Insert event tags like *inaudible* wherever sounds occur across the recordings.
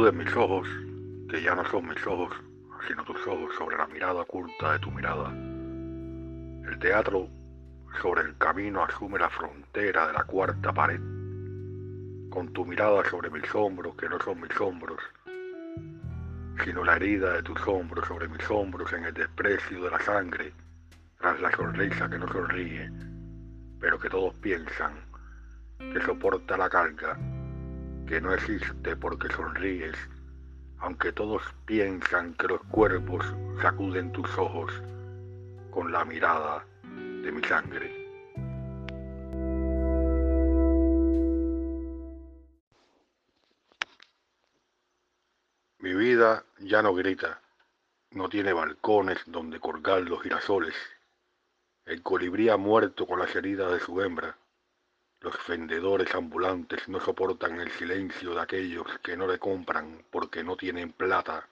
Sacuden mis ojos, que ya no son mis ojos, sino tus ojos sobre la mirada oculta de tu mirada. El teatro sobre el camino asume la frontera de la cuarta pared, con tu mirada sobre mis hombros, que no son mis hombros, sino la herida de tus hombros sobre mis hombros en el desprecio de la sangre, tras la sonrisa que no sonríe, pero que todos piensan que soporta la carga que no existe porque sonríes, aunque todos piensan que los cuerpos sacuden tus ojos con la mirada de mi sangre. Mi vida ya no grita, no tiene balcones donde colgar los girasoles. El colibrí ha muerto con las heridas de su hembra los vendedores ambulantes no soportan el silencio de aquellos que no le compran porque no tienen plata.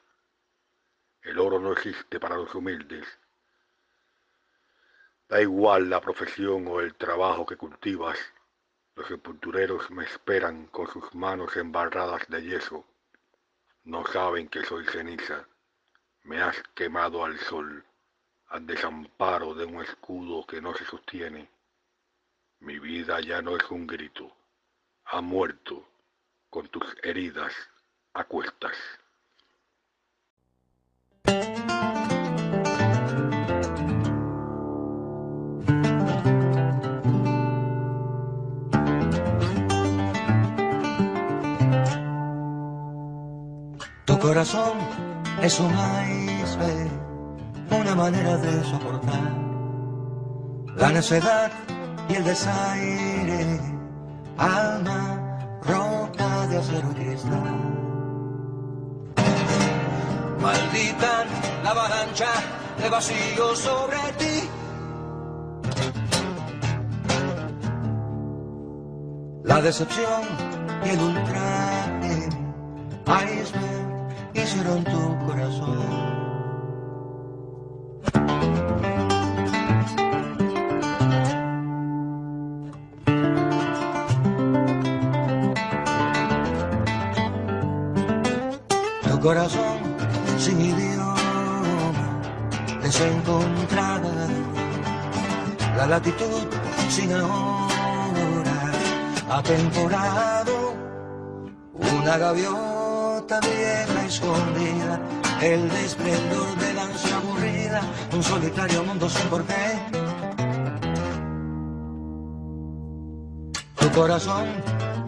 El oro no existe para los humildes. Da igual la profesión o el trabajo que cultivas. Los sepultureros me esperan con sus manos embarradas de yeso. No saben que soy ceniza. Me has quemado al sol, al desamparo de un escudo que no se sostiene. Mi vida ya no es un grito. Ha muerto con tus heridas a cuestas. Tu corazón es un iceberg, una manera de soportar la necedad y el desaire, alma, roca de acero y cristal. Maldita la avalancha de vacío sobre ti. La decepción y el ultraje, iceberg, hicieron tu corazón. Corazón sin idioma, desencontrada, la latitud sin ahora, atemporado, una gaviota vieja escondida, el desplendor de la aburrida, un solitario mundo sin porqué. Tu corazón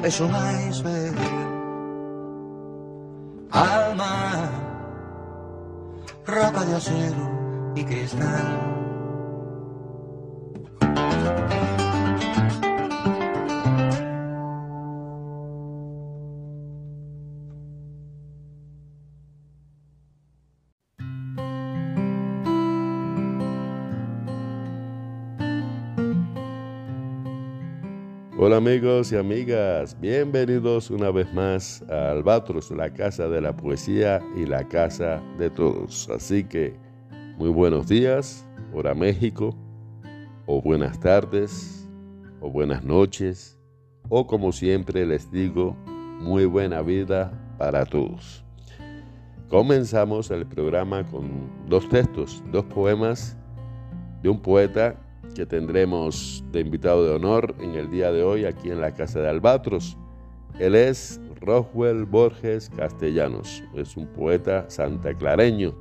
es un iceberg roca de acero y cristal. Amigos y amigas, bienvenidos una vez más a Albatros, la casa de la poesía y la casa de todos. Así que muy buenos días, hora México, o buenas tardes, o buenas noches, o como siempre les digo, muy buena vida para todos. Comenzamos el programa con dos textos, dos poemas de un poeta que tendremos de invitado de honor en el día de hoy aquí en la Casa de Albatros. Él es Roswell Borges Castellanos, es un poeta santaclareño,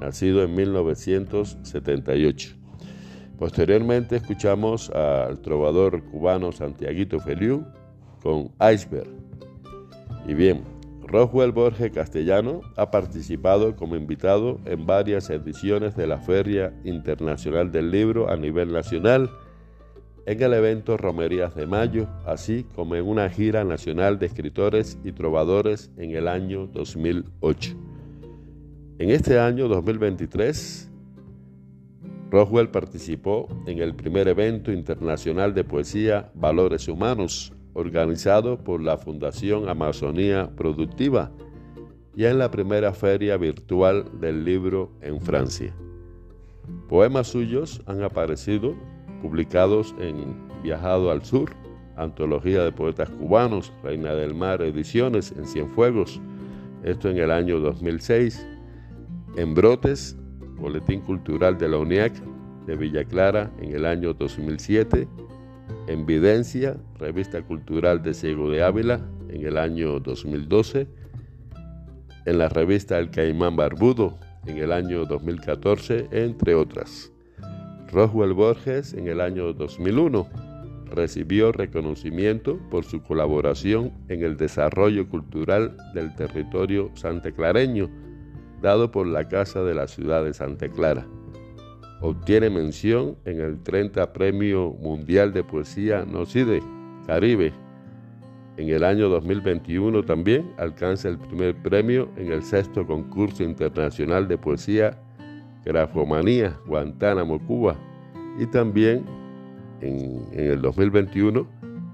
nacido en 1978. Posteriormente escuchamos al trovador cubano Santiaguito Feliu con Iceberg. Y bien, Roswell Borges Castellano ha participado como invitado en varias ediciones de la Feria Internacional del Libro a nivel nacional, en el evento Romerías de Mayo, así como en una gira nacional de escritores y trovadores en el año 2008. En este año 2023, Roswell participó en el primer evento internacional de poesía Valores Humanos, organizado por la Fundación Amazonía Productiva, y en la primera feria virtual del libro en Francia. Poemas suyos han aparecido publicados en Viajado al Sur, Antología de Poetas Cubanos, Reina del Mar Ediciones en Cienfuegos, esto en el año 2006, en Brotes, Boletín Cultural de la UNIAC de Villa Clara en el año 2007, en Videncia, Revista Cultural de Ciego de Ávila en el año 2012, en la revista El Caimán Barbudo en el año 2014, entre otras. Roswell Borges en el año 2001 recibió reconocimiento por su colaboración en el desarrollo cultural del territorio santeclareño, dado por la Casa de la Ciudad de Santa Clara. Obtiene mención en el 30 Premio Mundial de Poesía Nocide, Caribe. En el año 2021 también alcanza el primer premio en el sexto concurso internacional de poesía Grafomanía, Guantánamo, Cuba. Y también en, en, el 2021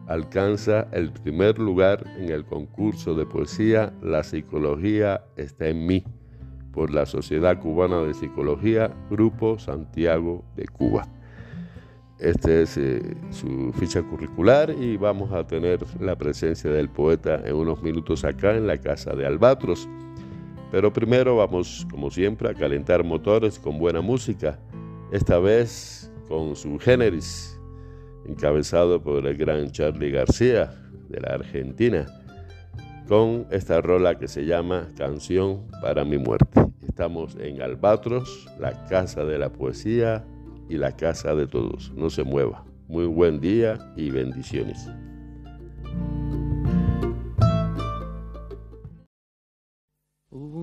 alcanza el primer lugar en el concurso de poesía La psicología está en mí por la Sociedad Cubana de Psicología, Grupo Santiago de Cuba. Esta es eh, su ficha curricular y vamos a tener la presencia del poeta en unos minutos acá en la casa de Albatros. Pero primero vamos, como siempre, a calentar motores con buena música, esta vez con su generis, encabezado por el gran Charlie García de la Argentina, con esta rola que se llama Canción para mi muerte. Estamos en Albatros, la casa de la poesía y la casa de todos. No se mueva. Muy buen día y bendiciones.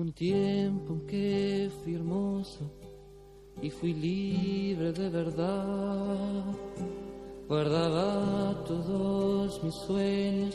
un tiempo en que fui hermoso y fui libre de verdad. Guardaba todos mis sueños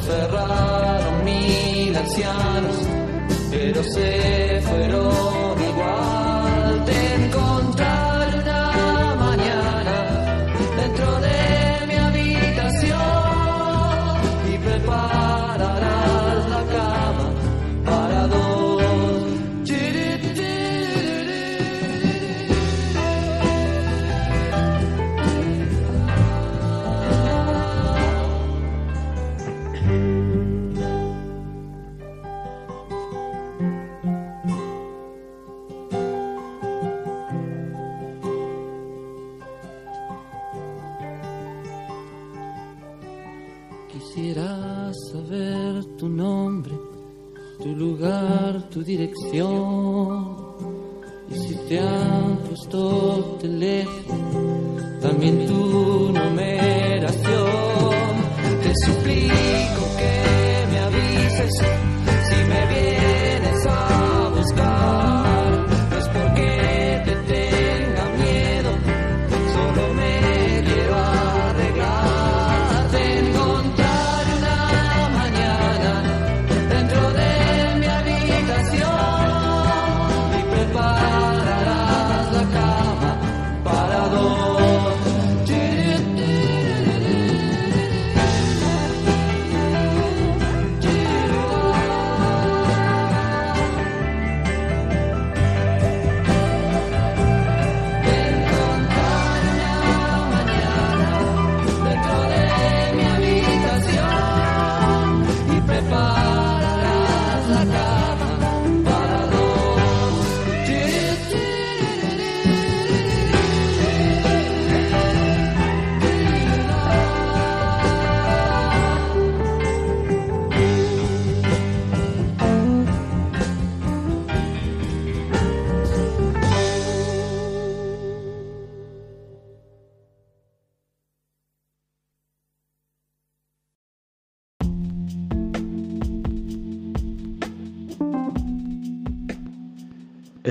aferraron mil ancianos pero se fueron dirección.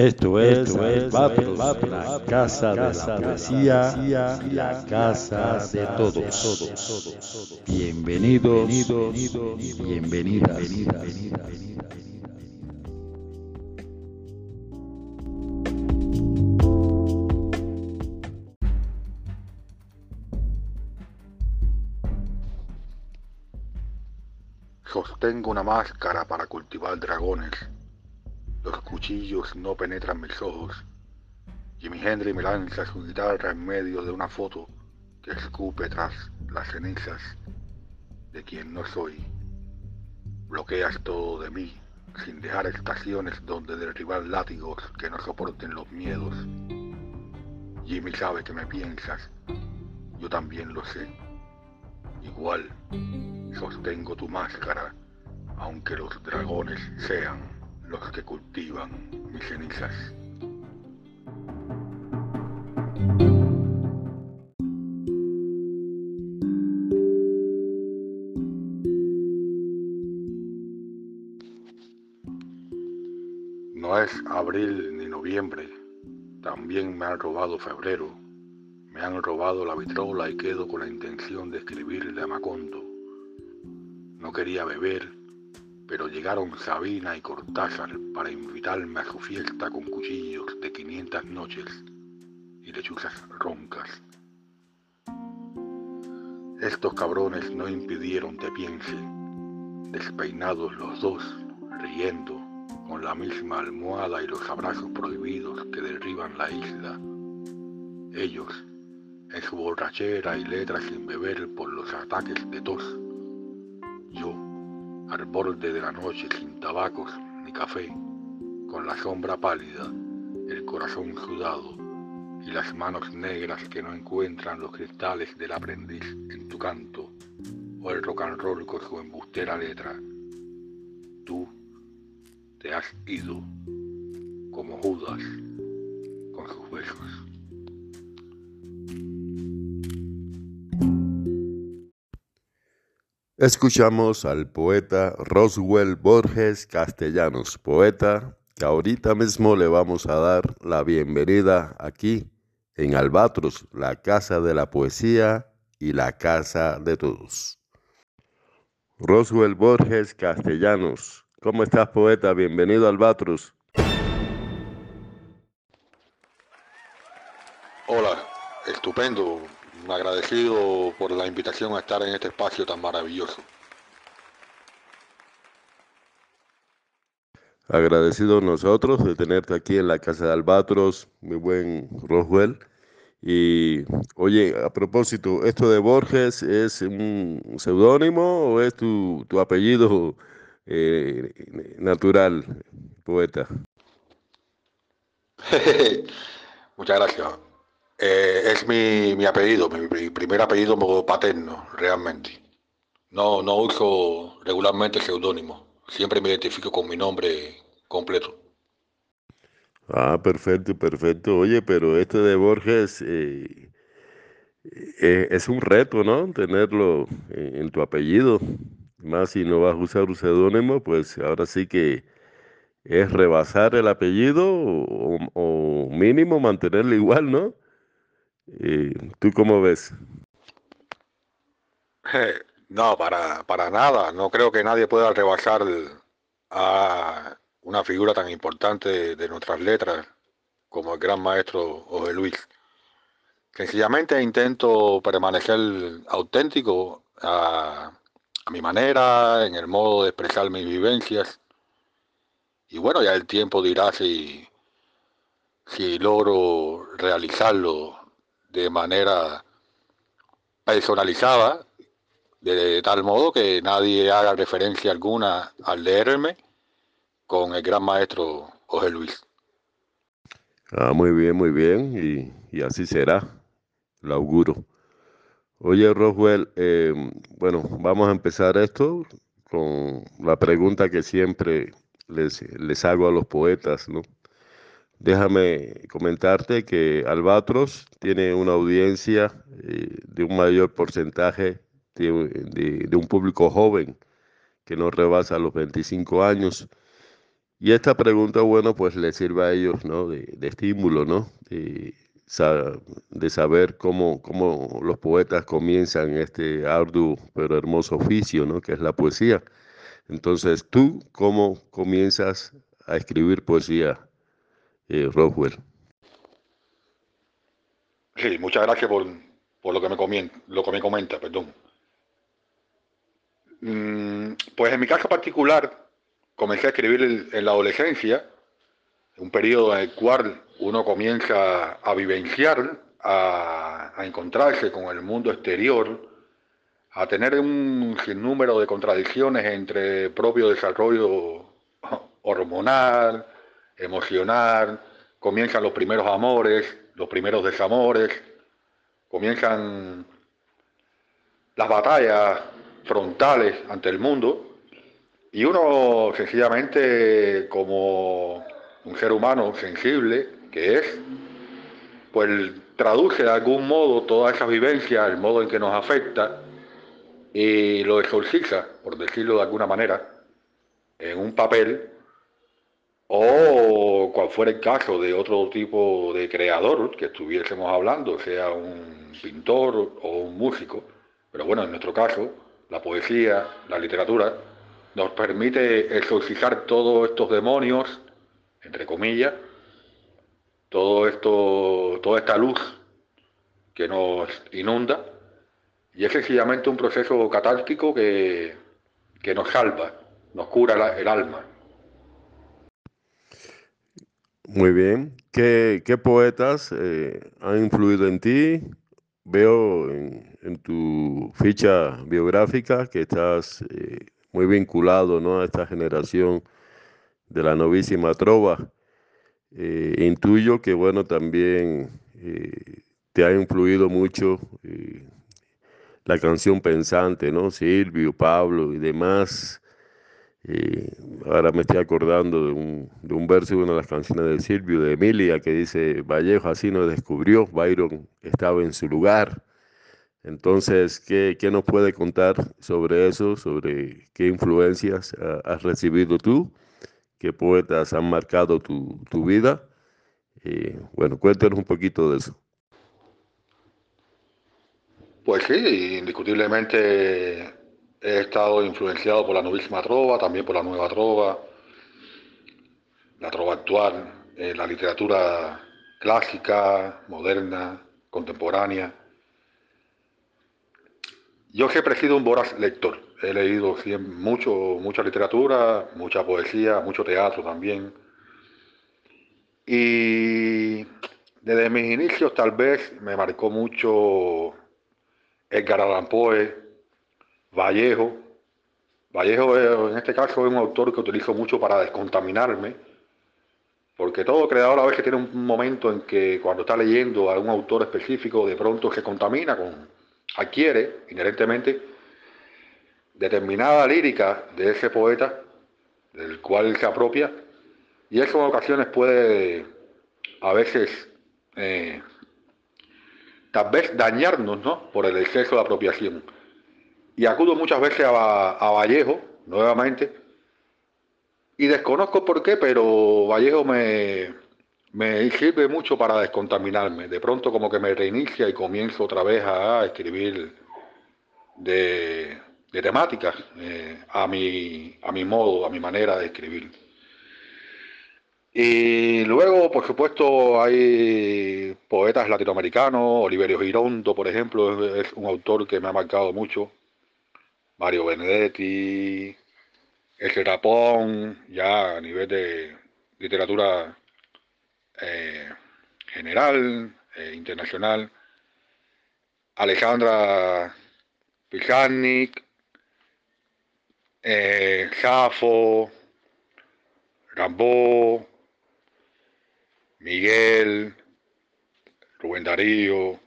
Esto es, Esto es Batros, Batros, la casa de la poesía y la casa de todos. Bienvenidos, bienvenidas. Sostengo una máscara para cultivar dragones los cuchillos no penetran mis ojos. Jimi Hendrix me lanza su guitarra en medio de una foto que escupe tras las cenizas de quien no soy. Bloqueas todo de mí sin dejar estaciones donde derribar látigos que no soporten los miedos. Jimmy sabe que me piensas, yo también lo sé. Igual, sostengo tu máscara, aunque los dragones sean los que cultivan mis cenizas. No es abril ni noviembre, también me han robado febrero, me han robado la vitrola y quedo con la intención de escribirle a Macondo. No quería beber pero llegaron Sabina y Cortázar para invitarme a su fiesta con cuchillos de 500 noches y lechuzas roncas. Estos cabrones no impidieron que piense, despeinados los dos, riendo, con la misma almohada y los abrazos prohibidos que derriban la isla. Ellos, en su borrachera y letras sin beber por los ataques de tos. Al borde de la noche sin tabacos ni café, con la sombra pálida, el corazón sudado y las manos negras que no encuentran los cristales del aprendiz en tu canto, o el rock and roll con su embustera letra. Tú te has ido como Judas con sus besos. Escuchamos al poeta Roswell Borges Castellanos, poeta que ahorita mismo le vamos a dar la bienvenida aquí en Albatros, la casa de la poesía y la casa de todos. Roswell Borges Castellanos, ¿cómo estás poeta? Bienvenido a Albatros. Hola, estupendo, agradecido por la invitación a estar en este espacio tan maravilloso. Agradecido nosotros de tenerte aquí en la casa de Albatros, mi buen Roswell. Y oye, a propósito, ¿esto de Borges es un seudónimo o es tu, tu apellido eh, natural, poeta? *laughs* Muchas gracias. Eh, es mi, mi, apellido, mi, primer apellido paterno, realmente. No, no uso regularmente seudónimo. Siempre me identifico con mi nombre completo. Ah, perfecto, perfecto. Oye, pero este de Borges eh, eh, es un reto, ¿no? Tenerlo en, tu apellido. Más si no vas a usar un seudónimo, pues ahora sí que es rebasar el apellido o, o mínimo mantenerlo igual, ¿no? ¿Tú cómo ves? *laughs* No, para, para nada. No creo que nadie pueda rebasar a una figura tan importante de nuestras letras como el gran maestro José Luis. Sencillamente intento permanecer auténtico a, a, mi manera, en el modo de expresar mis vivencias. Y bueno, ya el tiempo dirá si, si logro realizarlo de manera personalizada, de tal modo que nadie haga referencia alguna al leerme con el gran maestro José Luis. Ah, muy bien, muy bien, y, así será, lo auguro. Oye, Roswell, eh, bueno, vamos a empezar esto con la pregunta que siempre les, les hago a los poetas, ¿no? Déjame comentarte que Albatros tiene una audiencia eh, de un mayor porcentaje de, un público joven que no rebasa los 25 años Y esta pregunta, bueno, pues le sirve a ellos, ¿no? De, estímulo, ¿no? De, de saber cómo, cómo los poetas comienzan este arduo pero hermoso oficio, ¿no? Que es la poesía. Entonces, ¿tú cómo comienzas a escribir poesía, eh? Sí, muchas gracias por, por lo, que me comenta, lo que me comenta, perdón. Mm, pues en mi caso particular, comencé a escribir en la adolescencia, un periodo en el cual uno comienza a vivenciar, a, a encontrarse con el mundo exterior, a tener un sinnúmero de contradicciones entre propio desarrollo hormonal, emocional, comienzan los primeros amores, los primeros desamores, comienzan las batallas frontales ante el mundo. Y uno sencillamente como un ser humano sensible que es, pues traduce de algún modo toda esa vivencia, el modo en que nos afecta, y lo exorciza, por decirlo de alguna manera, en un papel o cual fuera el caso de otro tipo de creador que estuviésemos hablando, sea un pintor o un músico, pero bueno, en nuestro caso, la poesía, la literatura, nos permite exorcizar todos estos demonios, entre comillas, todo esto, toda esta luz que nos inunda y es sencillamente un proceso catártico que, que nos salva, nos cura el alma. Muy bien. ¿Qué, poetas eh, han influido en ti? Veo en, en, tu ficha biográfica que estás eh, muy vinculado ¿no? a esta generación de la novísima trova. Eh, intuyo que, bueno, también te ha influido mucho la canción pensante, ¿no? Silvio, Pablo y demás. Eh, ahora me estoy acordando de un, de un, verso de una de las canciones de Silvio, de Emilia, que dice, Vallejo así nos descubrió, Byron estaba en su lugar. Entonces, ¿qué, qué nos puede contar sobre eso, sobre qué influencias has recibido tú, qué poetas han marcado tu, tu vida? Eh, bueno, cuéntanos un poquito de eso. Pues sí, indiscutiblemente he estado influenciado por la novísima trova, también por la nueva trova, la trova actual, eh, la literatura clásica, moderna, contemporánea. Yo siempre he sido un voraz lector. He leído mucho, mucha literatura, mucha poesía, mucho teatro también. Y desde mis inicios tal vez me marcó mucho Edgar Allan Poe, Vallejo. Vallejo en este caso es un autor que utilizo mucho para descontaminarme, porque todo creador a veces tiene un momento en que cuando está leyendo a un autor específico de pronto se contamina con, adquiere inherentemente determinada lírica de ese poeta del cual se apropia y eso en ocasiones puede a veces eh, tal vez dañarnos ¿no? por el exceso de apropiación. Y acudo muchas veces a, a Vallejo, nuevamente, y desconozco por qué, pero Vallejo me, me sirve mucho para descontaminarme. De pronto como que me reinicia y comienzo otra vez a escribir de, de temáticas eh, a, mi, a mi modo, a mi manera de escribir. Y luego, por supuesto, hay poetas latinoamericanos, Oliverio Girondo, por ejemplo, es, un autor que me ha marcado mucho, Mario Benedetti, ese Rapón, ya a nivel de literatura eh, general, eh, internacional, Alejandra Pizarnik, eh, Safo, Rambó, Miguel, Rubén Darío,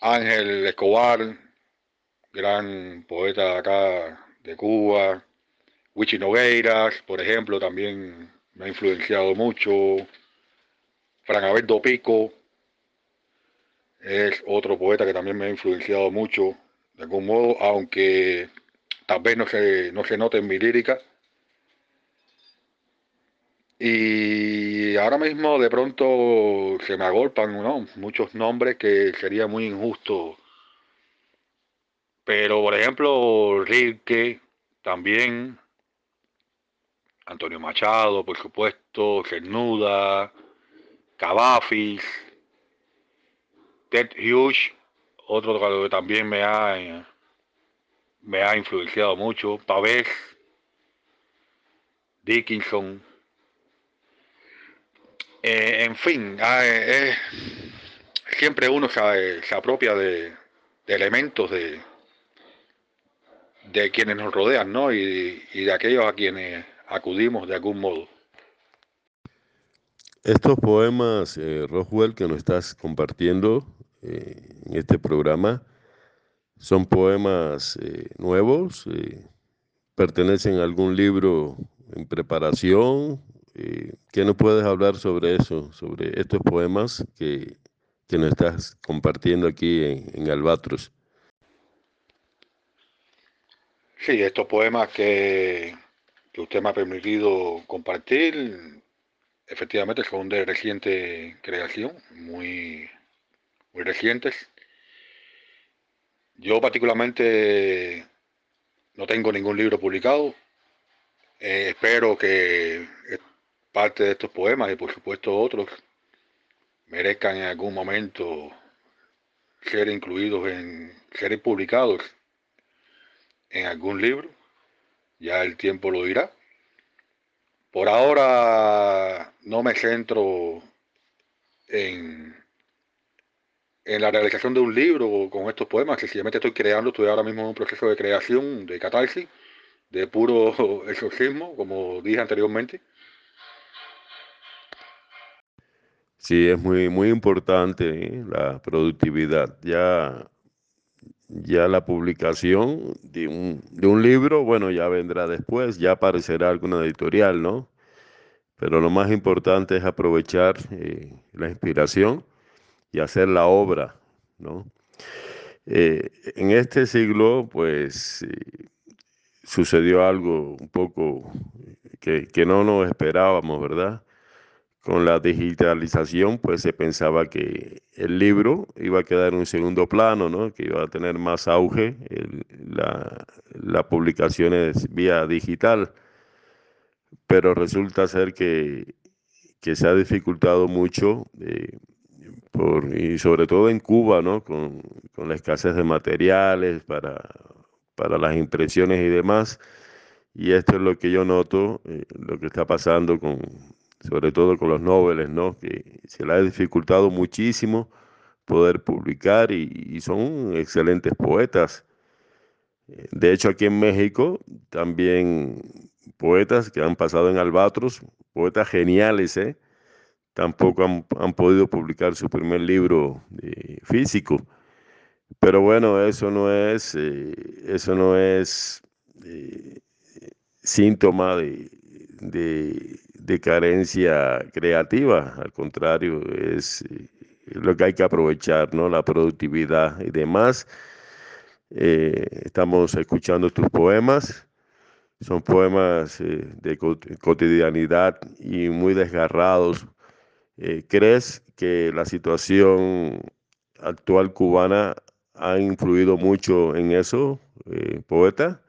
Ángel Escobar, gran poeta acá de Cuba, Wichi Nogueiras, por ejemplo, también me ha influenciado mucho, Fran Alberto Pico, es otro poeta que también me ha influenciado mucho, de algún modo, aunque tal vez no se, no se note en mi lírica, Y ahora mismo de pronto se me agolpan muchos nombres que sería muy injusto. Pero por ejemplo, Rilke también, Antonio Machado, por supuesto, Cernuda, Cavafis, Ted Hughes, otro que también me ha, me ha influenciado mucho, Pavés, Dickinson, eh, en fin, ah, eh, eh, siempre uno se, se apropia de, elementos de, de quienes nos rodean, ¿no? Y, de aquellos a quienes acudimos de algún modo. Estos poemas, eh, Roswell, que nos estás compartiendo en este programa, son poemas nuevos, pertenecen a algún libro en preparación eh, ¿Qué nos puedes hablar sobre eso, sobre estos poemas que, que nos estás compartiendo aquí en, Albatros? Sí, estos poemas que, que usted me ha permitido compartir, efectivamente son de reciente creación, muy, muy recientes. Yo particularmente no tengo ningún libro publicado. Eh, espero que parte de estos poemas y por supuesto otros merezcan en algún momento ser incluidos en, ser publicados en algún libro, ya el tiempo lo dirá. Por ahora no me centro en, en la realización de un libro con estos poemas, sencillamente estoy creando, estoy ahora mismo en un proceso de creación, de catarsis, de puro *laughs* exorcismo, como dije anteriormente Sí, es muy, muy importante ¿eh? la productividad. Ya, ya la publicación de un, de un libro, bueno, ya vendrá después, ya aparecerá alguna editorial, ¿no? Pero lo más importante es aprovechar eh, la inspiración y hacer la obra, ¿no? Eh, en este siglo, pues, sucedió algo un poco que, que no nos esperábamos, ¿verdad? Con la digitalización, pues se pensaba que el libro iba a quedar en un segundo plano, ¿no? que iba a tener más auge las publicaciones vía digital, pero resulta ser que, que se ha dificultado mucho, eh, y sobre todo en Cuba, ¿no? con, con la escasez de materiales para, para las impresiones y demás. Y esto es lo que yo noto, eh, lo que está pasando con, sobre todo con los noveles, ¿no? Que se le ha dificultado muchísimo poder publicar y, son excelentes poetas. De hecho, aquí en México también poetas que han pasado en Albatros, poetas geniales, ¿eh? Tampoco han, han podido publicar su primer libro eh, físico. Pero bueno, eso no es, eh, eso no es eh, síntoma de, de carencia creativa, al contrario, es lo que hay que aprovechar, ¿no? La productividad y demás. Eh, estamos escuchando tus poemas, son poemas eh, de cotidianidad y muy desgarrados. Eh, ¿Crees que la situación actual cubana ha influido mucho en eso, poeta?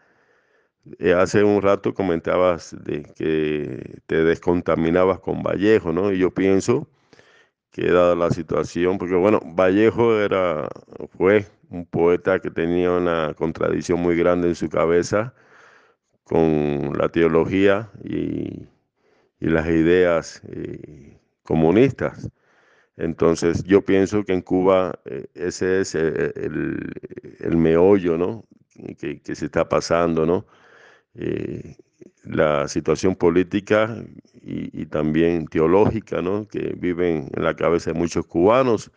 Eh, hace un rato comentabas de que te descontaminabas con Vallejo, ¿no? Y yo pienso que dada la situación, porque bueno, Vallejo era, fue un poeta que tenía una contradicción muy grande en su cabeza con la teología y, y las ideas eh, comunistas. Entonces yo pienso que en Cuba eh, ese es el, el, meollo, ¿no? Que, que, se está pasando, ¿no? Eh, la situación política y, también teológica, ¿no? Que viven en la cabeza de muchos cubanos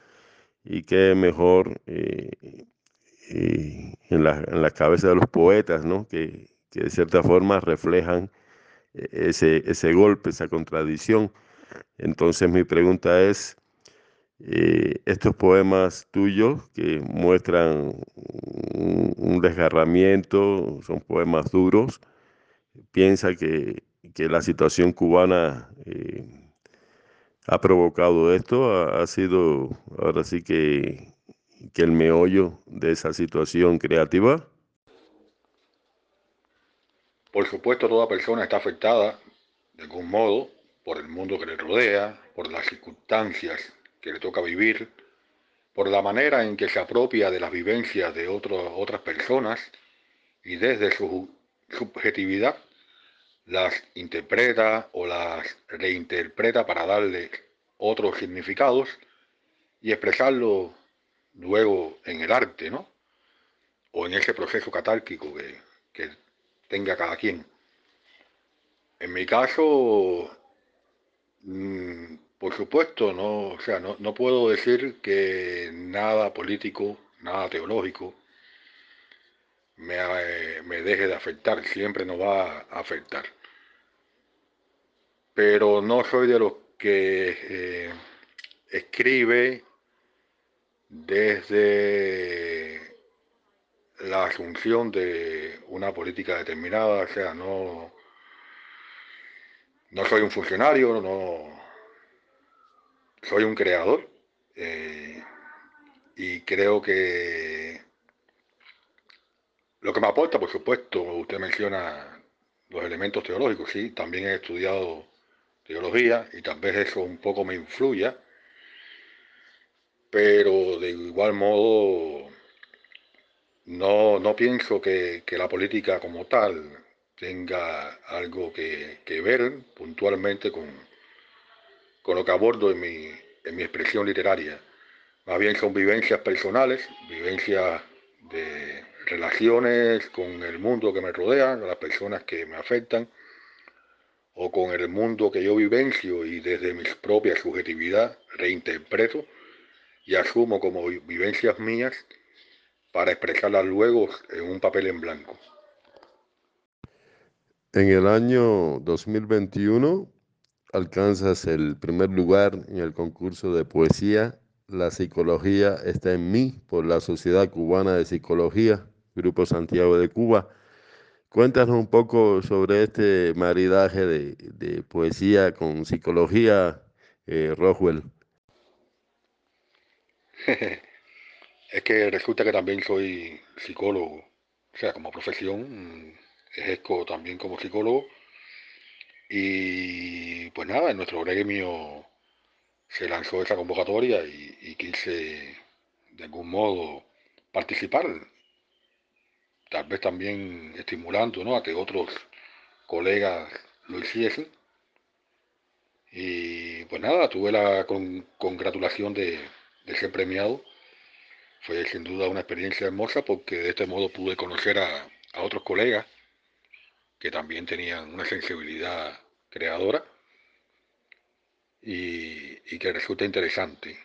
y que mejor eh, eh, en, la, en, cabeza de los poetas, ¿no? Que, que de cierta forma reflejan ese, ese golpe, esa contradicción. Entonces mi pregunta es, eh, estos poemas tuyos que muestran un, desgarramiento, son poemas duros, piensa que, que la situación cubana eh, ha provocado esto, ha, ha, sido ahora sí que, que el meollo de esa situación creativa. Por supuesto, toda persona está afectada de algún modo por el mundo que le rodea, por las circunstancias que le toca vivir, por la manera en que se apropia de las vivencias de otro, otras personas y desde su subjetividad las interpreta o las reinterpreta para darle otros significados y expresarlo luego en el arte, ¿no? O en ese proceso catárquico que, que tenga cada quien. En mi caso, mmm, por supuesto, no, o sea, no, no puedo decir que nada político, nada teológico me, eh, me, deje de afectar, siempre nos va a afectar. Pero no soy de los que eh, escribe desde la asunción de una política determinada, o sea, no, no soy un funcionario, no soy un creador eh, y creo que lo que me aporta, por supuesto, usted menciona los elementos teológicos, sí, también he estudiado teología y tal vez eso un poco me influya, pero de igual modo no, no pienso que, que, la política como tal tenga algo que, que ver puntualmente con, con lo que abordo en mi, en mi expresión literaria. Más bien son vivencias personales, vivencias de relaciones con el mundo que me rodea, con las personas que me afectan, o con el mundo que yo vivencio y desde mi propia subjetividad reinterpreto y asumo como vivencias mías para expresarlas luego en un papel en blanco. En el año 2021 alcanzas el primer lugar en el concurso de poesía La psicología está en mí por la Sociedad Cubana de Psicología, Grupo Santiago de Cuba. Cuéntanos un poco sobre este maridaje de, de poesía con psicología, eh, Roswell. *laughs* es que resulta que también soy psicólogo, o sea, como profesión, ejerzo también como psicólogo y pues nada, en nuestro gremio se lanzó esa convocatoria y, y quise de algún modo participar, tal vez también estimulando ¿no? a que otros colegas lo hiciesen. Y pues nada, tuve la con, congratulación de, de, ser premiado. Fue sin duda una experiencia hermosa porque de este modo pude conocer a, a otros colegas que también tenían una sensibilidad creadora y, y, que resulta interesante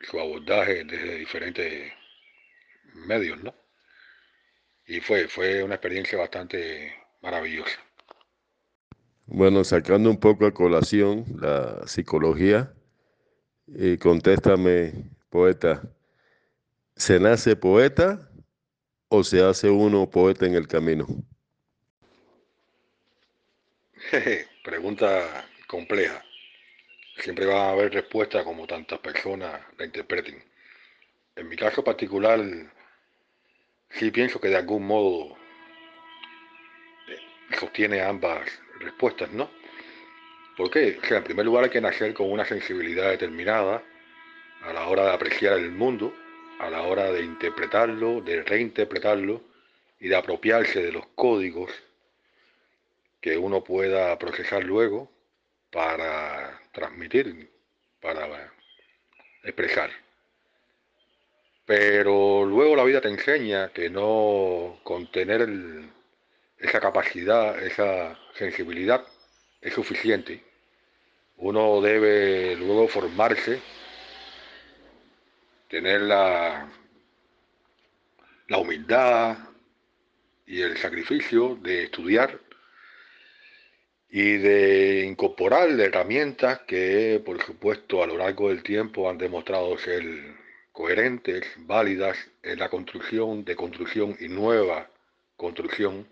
su abordaje desde diferentes medios, ¿no? Y fue, fue una experiencia bastante maravillosa. Bueno, sacando un poco a colación la psicología, eh, contéstame, poeta, ¿se nace poeta o se hace uno poeta en el camino? *laughs* Pregunta compleja. Siempre va a haber respuesta como tantas personas la interpreten. En mi caso particular, sí pienso que de algún modo eh, sostiene ambas respuestas, ¿no? ¿Por qué? O sea, en primer lugar hay que nacer con una sensibilidad determinada a la hora de apreciar el mundo, a la hora de interpretarlo, de reinterpretarlo y de apropiarse de los códigos que uno pueda procesar luego para transmitir, para expresar. Pero luego la vida te enseña que no contener esa capacidad, esa sensibilidad es suficiente. Uno debe luego formarse, tener la, la humildad y el sacrificio de estudiar y de incorporar herramientas que, por supuesto, a lo largo del tiempo han demostrado ser coherentes, válidas en la construcción de construcción y nueva construcción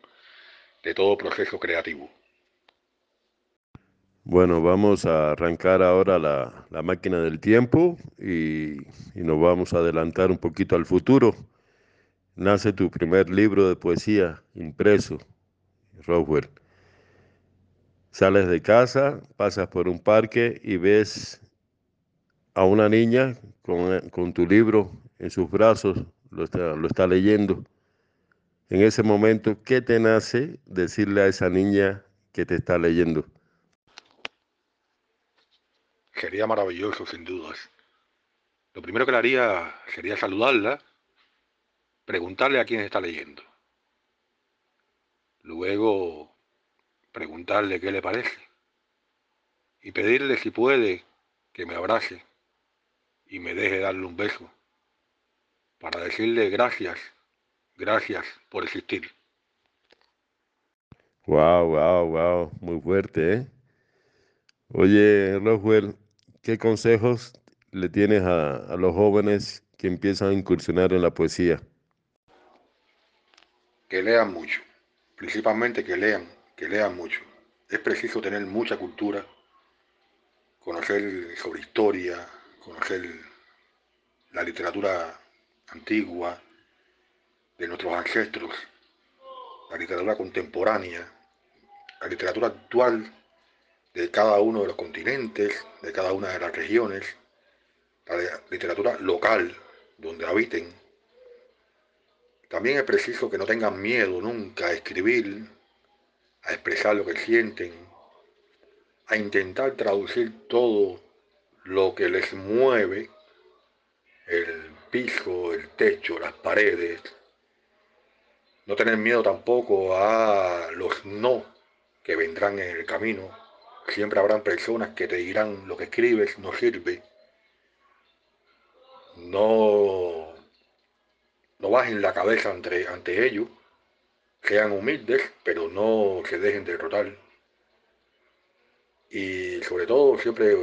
de todo proceso creativo. Bueno, vamos a arrancar ahora la, la máquina del tiempo y, y, nos vamos a adelantar un poquito al futuro. Nace tu primer libro de poesía impreso, Roswell. Sales de casa, pasas por un parque y ves a una niña con, con tu libro en sus brazos, lo está, lo está leyendo. En ese momento, ¿qué te nace decirle a esa niña que te está leyendo? Sería maravilloso, sin dudas. Lo primero que le haría sería saludarla, preguntarle a quién está leyendo. Luego, preguntarle qué le parece. Y pedirle si puede que me abrace y me deje darle un beso. Para decirle gracias, gracias por existir. Wow, wow, wow, muy fuerte, ¿eh? Oye, Roswell, ¿qué consejos le tienes a, a, los jóvenes que empiezan a incursionar en la poesía? Que lean mucho, principalmente que lean, que lean mucho. Es preciso tener mucha cultura, conocer sobre historia, conocer la literatura antigua de nuestros ancestros, la literatura contemporánea, la literatura actual de cada uno de los continentes, de cada una de las regiones, la literatura local donde habiten. También es preciso que no tengan miedo nunca a escribir, a expresar lo que sienten, a intentar traducir todo lo que les mueve, el piso, el techo, las paredes. No tener miedo tampoco a los no que vendrán en el camino. Siempre habrán personas que te dirán lo que escribes no sirve. No, no bajen la cabeza ante, ante ellos. Sean humildes, pero no se dejen derrotar. Y sobre todo, siempre,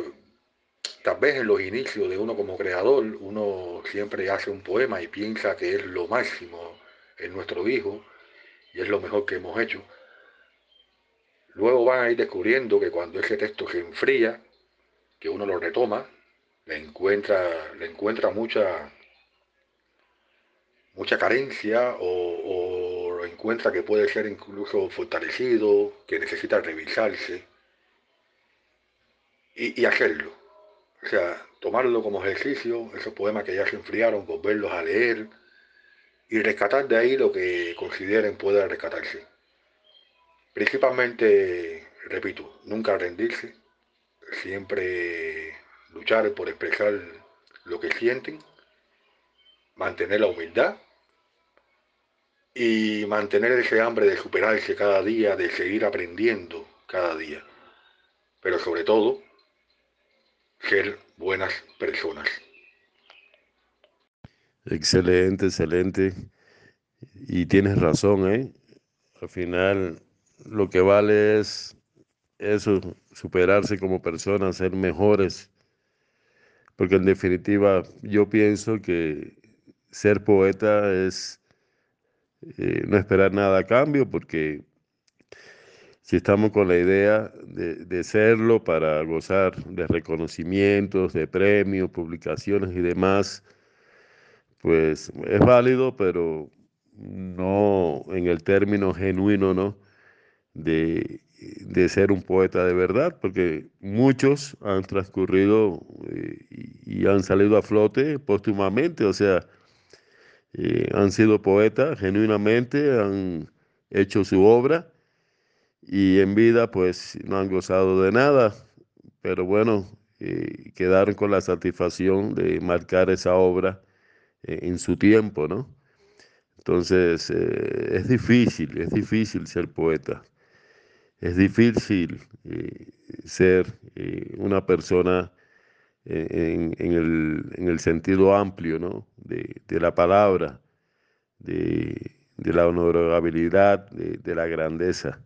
tal vez en los inicios de uno como creador, uno siempre hace un poema y piensa que es lo máximo en nuestro hijo y es lo mejor que hemos hecho. Luego van a ir descubriendo que cuando ese texto se enfría, que uno lo retoma, le encuentra, le encuentra mucha, mucha carencia o, encuentra que puede ser incluso fortalecido, que necesita revisarse y, hacerlo. O sea, tomarlo como ejercicio, esos poemas que ya se enfriaron, volverlos a leer y rescatar de ahí lo que consideren pueda rescatarse. Principalmente, repito, nunca rendirse, siempre luchar por expresar lo que sienten, mantener la humildad y mantener ese hambre de superarse cada día, de seguir aprendiendo cada día. Pero sobre todo, ser buenas personas. Excelente, excelente. Y tienes razón, ¿eh? Al final lo que vale es eso, superarse como personas, ser mejores. Porque en definitiva yo pienso que ser poeta es eh, no esperar nada a cambio, porque si estamos con la idea de, de, serlo para gozar de reconocimientos, de premios, publicaciones y demás, pues es válido, pero no en el término genuino, ¿no? de, de, ser un poeta de verdad, porque muchos han transcurrido eh, y, han salido a flote póstumamente, o sea, eh, han sido poetas genuinamente, han hecho su obra y en vida pues no han gozado de nada, pero bueno, eh, quedaron con la satisfacción de marcar esa obra en su tiempo, ¿no? Entonces, es difícil, es difícil ser poeta es difícil eh, ser eh, una persona en, en, el, en, el, sentido amplio ¿no? de, de, la palabra, de, de la honorabilidad, de, la grandeza.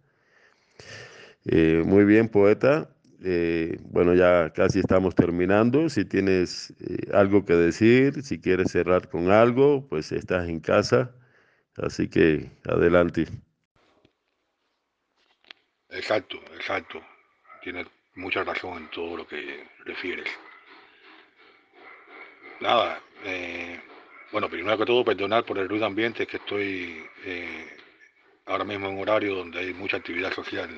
Eh, muy bien, poeta. Eh, bueno, ya casi estamos terminando. Si tienes algo que decir, si quieres cerrar con algo, pues estás en casa. Así que adelante. Exacto, exacto. Tiene mucha razón en todo lo que refieres. Nada, eh, bueno, primero que todo, perdonar por el ruido ambiente, que estoy eh, ahora mismo en un horario donde hay mucha actividad social,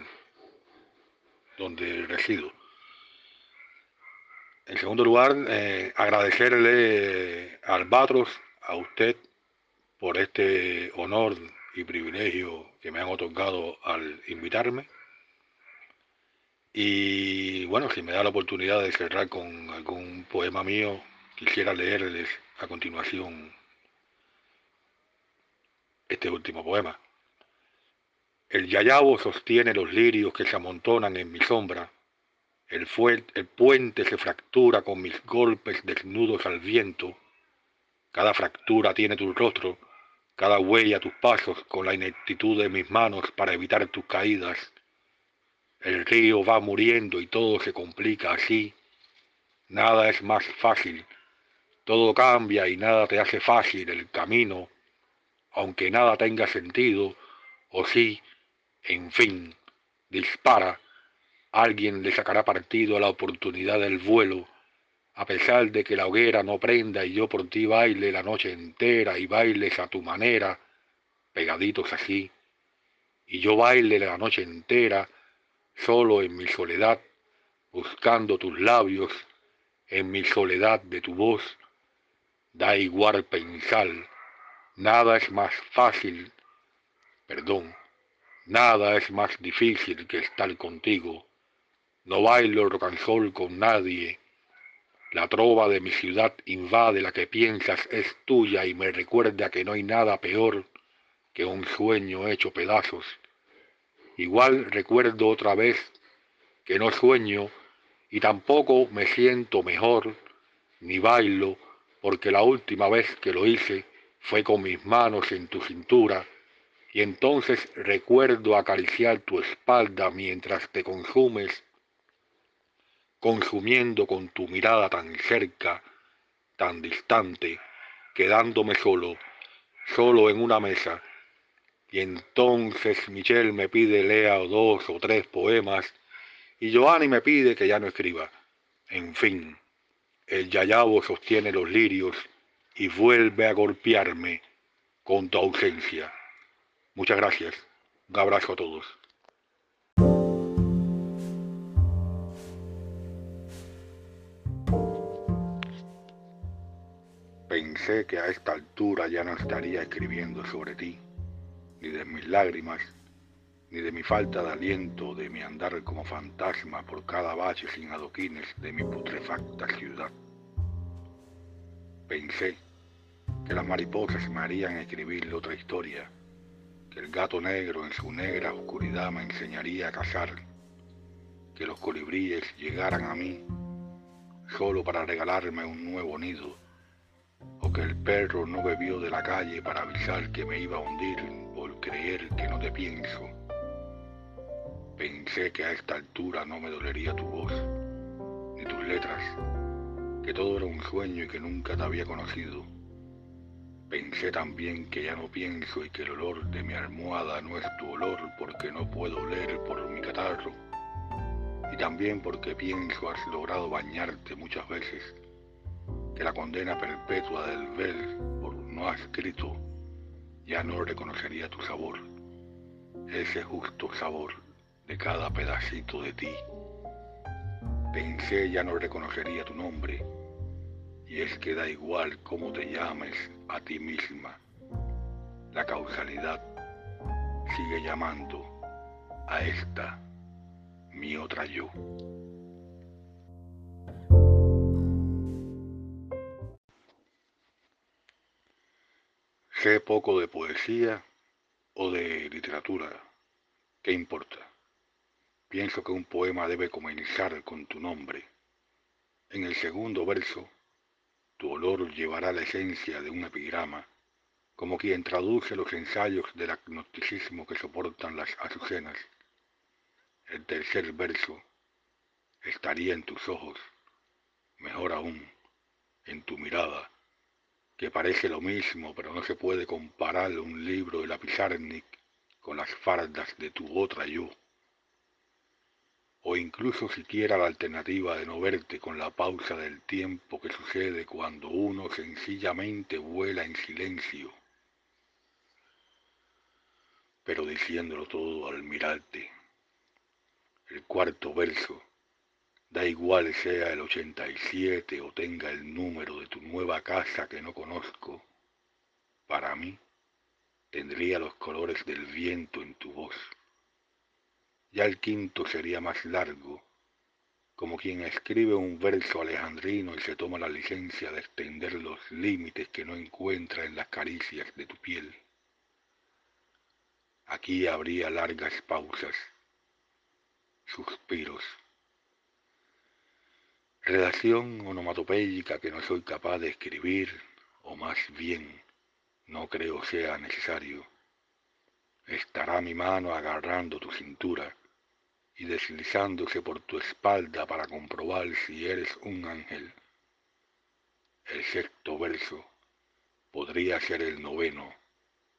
donde resido. En segundo lugar, eh, agradecerle a Albatros, a usted, por este honor y privilegio que me han otorgado al invitarme. Y bueno, si me da la oportunidad de cerrar con algún poema mío, quisiera leerles a continuación este último poema. El yayabo sostiene los lirios que se amontonan en mi sombra. El, puente se fractura con mis golpes desnudos al viento. Cada fractura tiene tu rostro, cada huella tus pasos con la ineptitud de mis manos para evitar tus caídas. El río va muriendo y todo se complica así. Nada es más fácil. Todo cambia y nada te hace fácil el camino, aunque nada tenga sentido, o sí, en fin, dispara, alguien le sacará partido a la oportunidad del vuelo, a pesar de que la hoguera no prenda y yo por ti baile la noche entera y bailes a tu manera, pegaditos así, y yo baile la noche entera, solo en mi soledad, buscando tus labios, en mi soledad de tu voz, da igual pensar, nada es más fácil, perdón, Nada es más difícil que estar contigo. No bailo rock and con nadie. La trova de mi ciudad invade la que piensas es tuya y me recuerda que no hay nada peor que un sueño hecho pedazos. Igual recuerdo otra vez que no sueño y tampoco me siento mejor ni bailo porque la última vez que lo hice fue con mis manos en tu cintura y entonces recuerdo acariciar tu espalda mientras te consumes, consumiendo con tu mirada tan cerca, tan distante, quedándome solo, solo en una mesa. Y entonces Michelle me pide lea dos o tres poemas y Joanny me pide que ya no escriba. En fin, el yayabo sostiene los lirios y vuelve a golpearme con tu ausencia. Muchas gracias. Un abrazo a todos. Pensé que a esta altura ya no estaría escribiendo sobre ti, ni de mis lágrimas, ni de mi falta de aliento, de mi andar como fantasma por cada valle sin adoquines de mi putrefacta ciudad. Pensé que las mariposas me harían escribirle otra historia que el gato negro en su negra oscuridad me enseñaría a cazar, que los colibríes llegaran a mí solo para regalarme un nuevo nido, o que el perro no bebió de la calle para avisar que me iba a hundir por creer que no te pienso. Pensé que a esta altura no me dolería tu voz, ni tus letras, que todo era un sueño y que nunca te había conocido Pensé también que ya no pienso y que el olor de mi almohada no es tu olor porque no puedo oler por mi catarro. Y también porque pienso has logrado bañarte muchas veces, que la condena perpetua del ver por no escrito ya no reconocería tu sabor, ese justo sabor de cada pedacito de ti. Pensé ya no reconocería tu nombre, y es que da igual cómo te llames a ti misma. La causalidad sigue llamando a esta mi otra yo. Sé poco de poesía o de literatura. ¿Qué importa? Pienso que un poema debe comenzar con tu nombre. En el segundo verso tu olor llevará la esencia de un epigrama, como quien traduce los ensayos del agnosticismo que soportan las azucenas. El tercer verso estaría en tus ojos, mejor aún, en tu mirada, que parece lo mismo, pero no se puede comparar un libro de la Pizarnik con las fardas de tu otra yo. O incluso siquiera la alternativa de no verte con la pausa del tiempo que sucede cuando uno sencillamente vuela en silencio, pero diciéndolo todo al mirarte. El cuarto verso, da igual sea el 87 o tenga el número de tu nueva casa que no conozco, para mí tendría los colores del viento en tu voz ya el quinto sería más largo, como quien escribe un verso alejandrino y se toma la licencia de extender los límites que no encuentra en las caricias de tu piel. Aquí habría largas pausas, suspiros, redacción onomatopéyica que no soy capaz de escribir, o más bien no creo sea necesario. Estará mi mano agarrando tu cintura y deslizándose por tu espalda para comprobar si eres un ángel. El sexto verso podría ser el noveno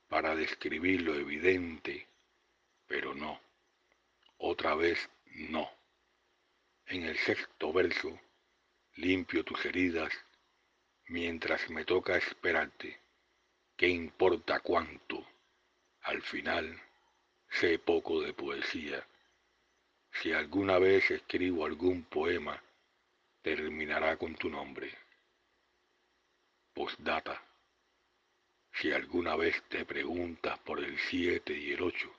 para describir lo evidente, pero no. Otra vez no. En el sexto verso limpio tus heridas mientras me toca esperarte. ¿Qué importa cuánto? Al final sé poco de poesía si alguna vez escribo algún poema, terminará con tu nombre. Postdata. Si alguna vez te preguntas por el 7 y el 8,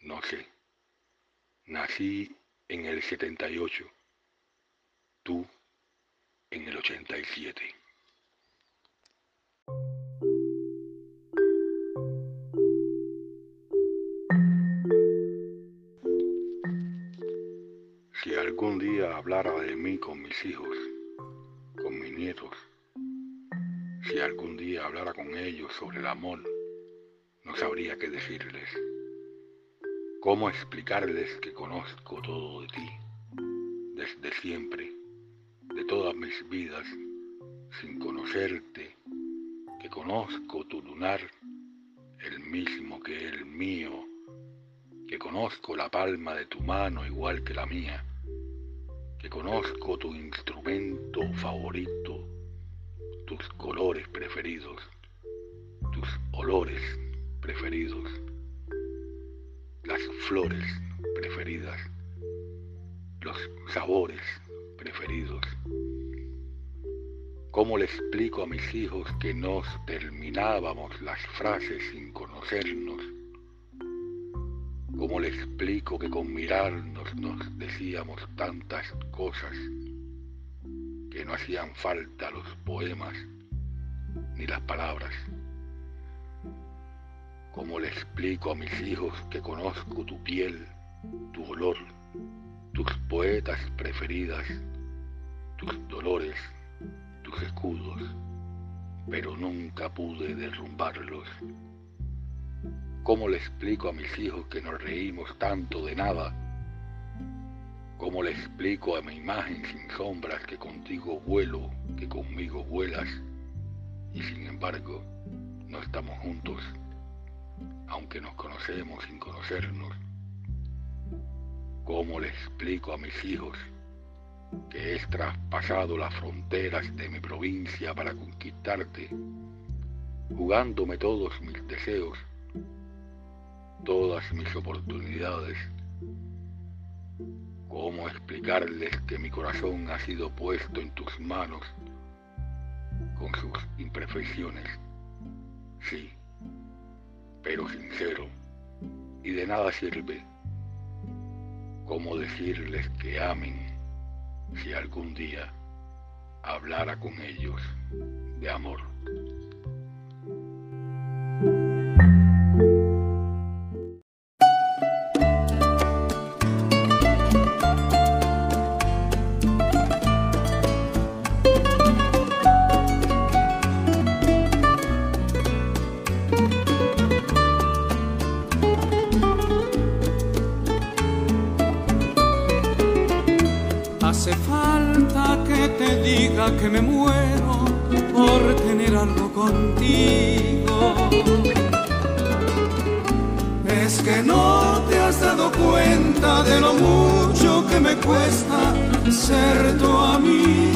no sé. Nací en el 78, tú en el 87. Hablara de mí con mis hijos, con mis nietos, si algún día hablara con ellos sobre el amor, no sabría qué decirles. ¿Cómo explicarles que conozco todo de ti, desde siempre, de todas mis vidas, sin conocerte, que conozco tu lunar, el mismo que el mío, que conozco la palma de tu mano igual que la mía, que conozco tu instrumento favorito, tus colores preferidos, tus olores preferidos, las flores preferidas, los sabores preferidos. ¿Cómo le explico a mis hijos que nos terminábamos las frases sin conocernos? ¿Cómo le explico que con mirarnos nos decíamos tantas cosas que no hacían falta los poemas ni las palabras? ¿Cómo le explico a mis hijos que conozco tu piel, tu olor, tus poetas preferidas, tus dolores, tus escudos, pero nunca pude derrumbarlos? ¿Cómo le explico a mis hijos que nos reímos tanto de nada? ¿Cómo le explico a mi imagen sin sombras que contigo vuelo, que conmigo vuelas y sin embargo no estamos juntos, aunque nos conocemos sin conocernos? ¿Cómo le explico a mis hijos que he traspasado las fronteras de mi provincia para conquistarte, jugándome todos mis deseos todas mis oportunidades. ¿Cómo explicarles que mi corazón ha sido puesto en tus manos con sus imperfecciones? Sí, pero sincero, y de nada sirve. ¿Cómo decirles que amen si algún día hablara con ellos de amor? Que me muero por tener algo contigo. Es que no te has dado cuenta de lo mucho que me cuesta ser tu amigo.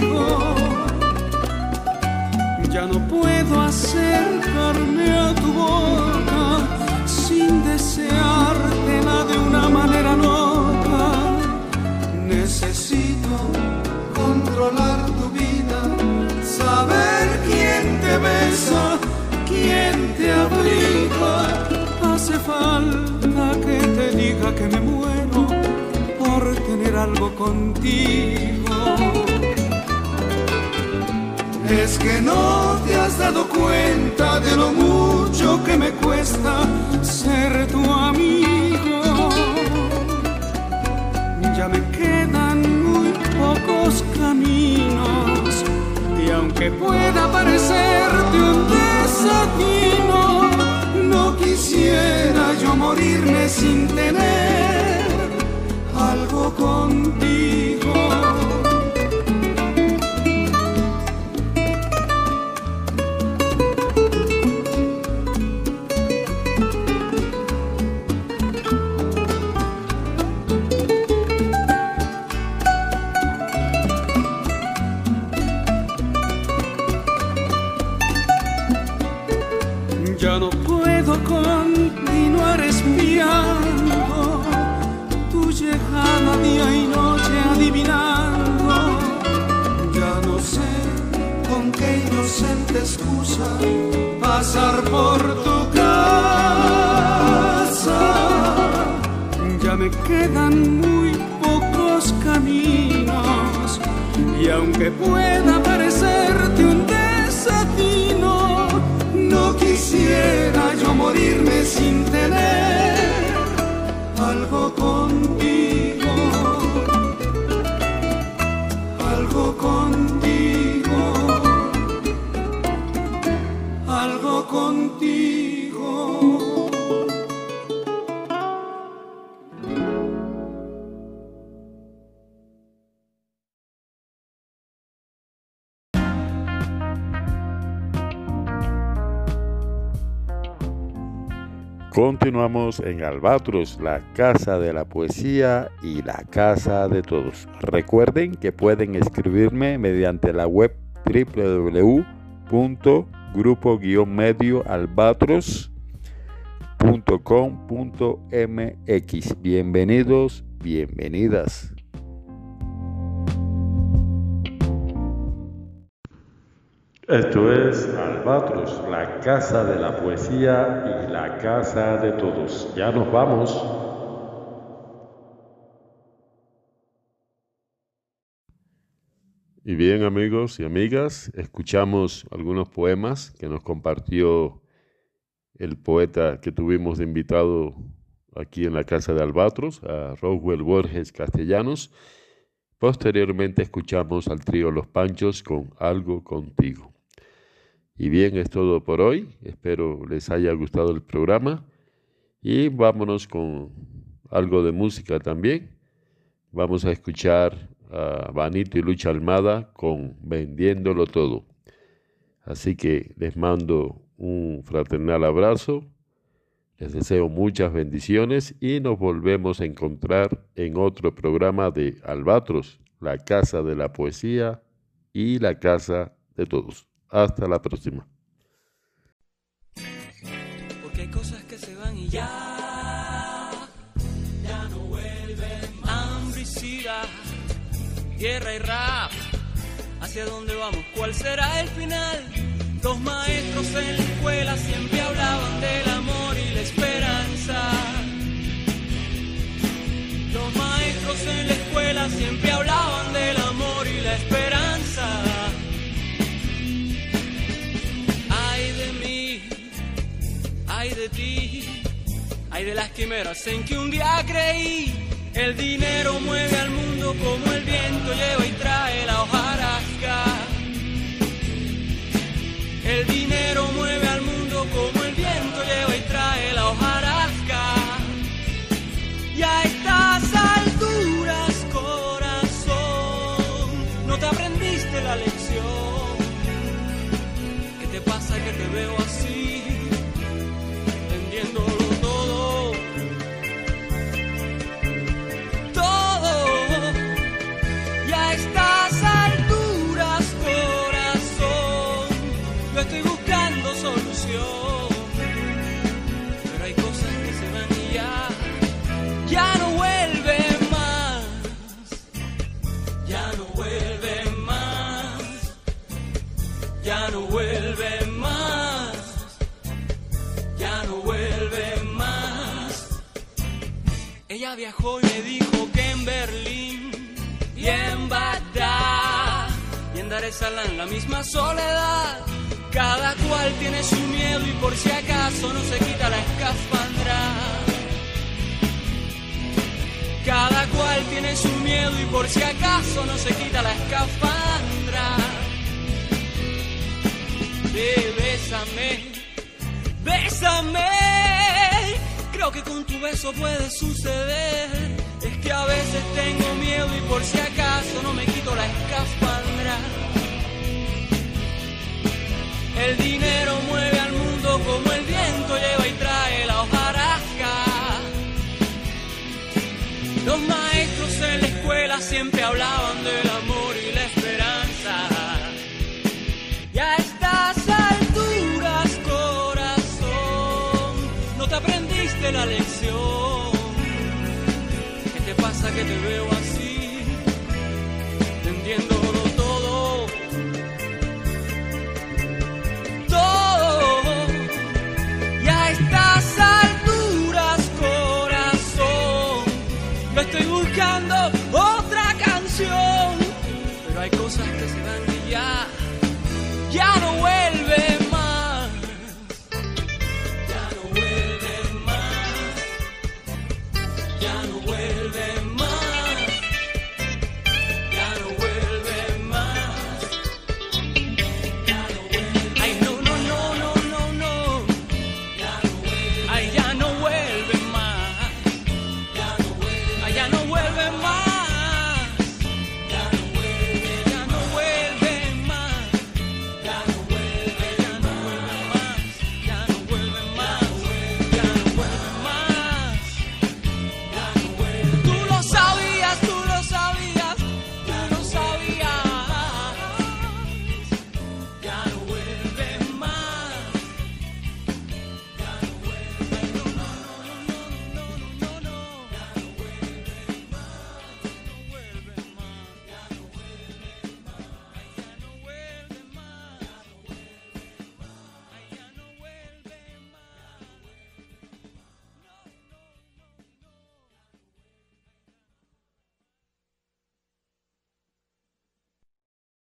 Que me muero por tener algo contigo. Es que no te has dado cuenta de lo mucho que me cuesta ser tu amigo. Ya me quedan muy pocos caminos y aunque pueda parecerte un desatino, no quisiera yo morirme sin tener algo contigo. Ya no por tu casa. Ya me quedan muy pocos caminos y aunque pueda parecerte un desatino, no quisiera yo morirme sin tener algo Continuamos en Albatros, la casa de la poesía y la casa de todos. Recuerden que pueden escribirme mediante la web www.grupo-albatros.com.mx. Bienvenidos, bienvenidas. Esto es Albatros, la casa de la poesía y la casa de todos. Ya nos vamos. Y bien amigos y amigas, escuchamos algunos poemas que nos compartió el poeta que tuvimos de invitado aquí en la casa de Albatros, a Roswell Borges Castellanos. Posteriormente escuchamos al trío Los Panchos con Algo Contigo. Y bien, es todo por hoy. Espero les haya gustado el programa. Y vámonos con algo de música también. Vamos a escuchar a Vanito y Lucha Almada con Vendiéndolo Todo. Así que les mando un fraternal abrazo. Les deseo muchas bendiciones y nos volvemos a encontrar en otro programa de Albatros, la casa de la poesía y la casa de todos. Hasta la próxima. Porque hay cosas que se van y ya, ya no vuelven. Ambricida, tierra y rap. ¿Hacia dónde vamos? ¿Cuál será el final? Los maestros en la escuela siempre hablaban del amor y la esperanza. Los maestros en la escuela siempre hablaban del amor y la esperanza. Ay de ti, ay de las quimeras en que un día creí. El dinero mueve al mundo como el viento lleva y trae la hojarasca. Viajó y me dijo que en Berlín y en Bagdad y en Dar es Salaam la misma soledad. Cada cual tiene su miedo y por si acaso no se quita la escafandra. Cada cual tiene su miedo y por si acaso no se quita la escafandra. Ve, bésame, bésame. Creo que con tu beso puede suceder. Es que a veces tengo miedo y por si acaso no me quito la escafandra. El dinero mueve al mundo como el viento lleva y trae la hojarasca. Los maestros en la escuela siempre hablaban del amor no te aprendiste